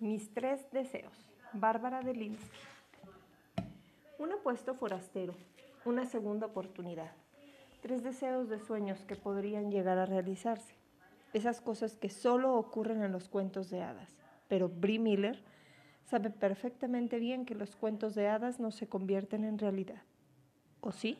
Mis tres deseos. Bárbara de Linsky. Un apuesto forastero. Una segunda oportunidad. Tres deseos de sueños que podrían llegar a realizarse. Esas cosas que solo ocurren en los cuentos de hadas. Pero Brie Miller sabe perfectamente bien que los cuentos de hadas no se convierten en realidad. ¿O sí?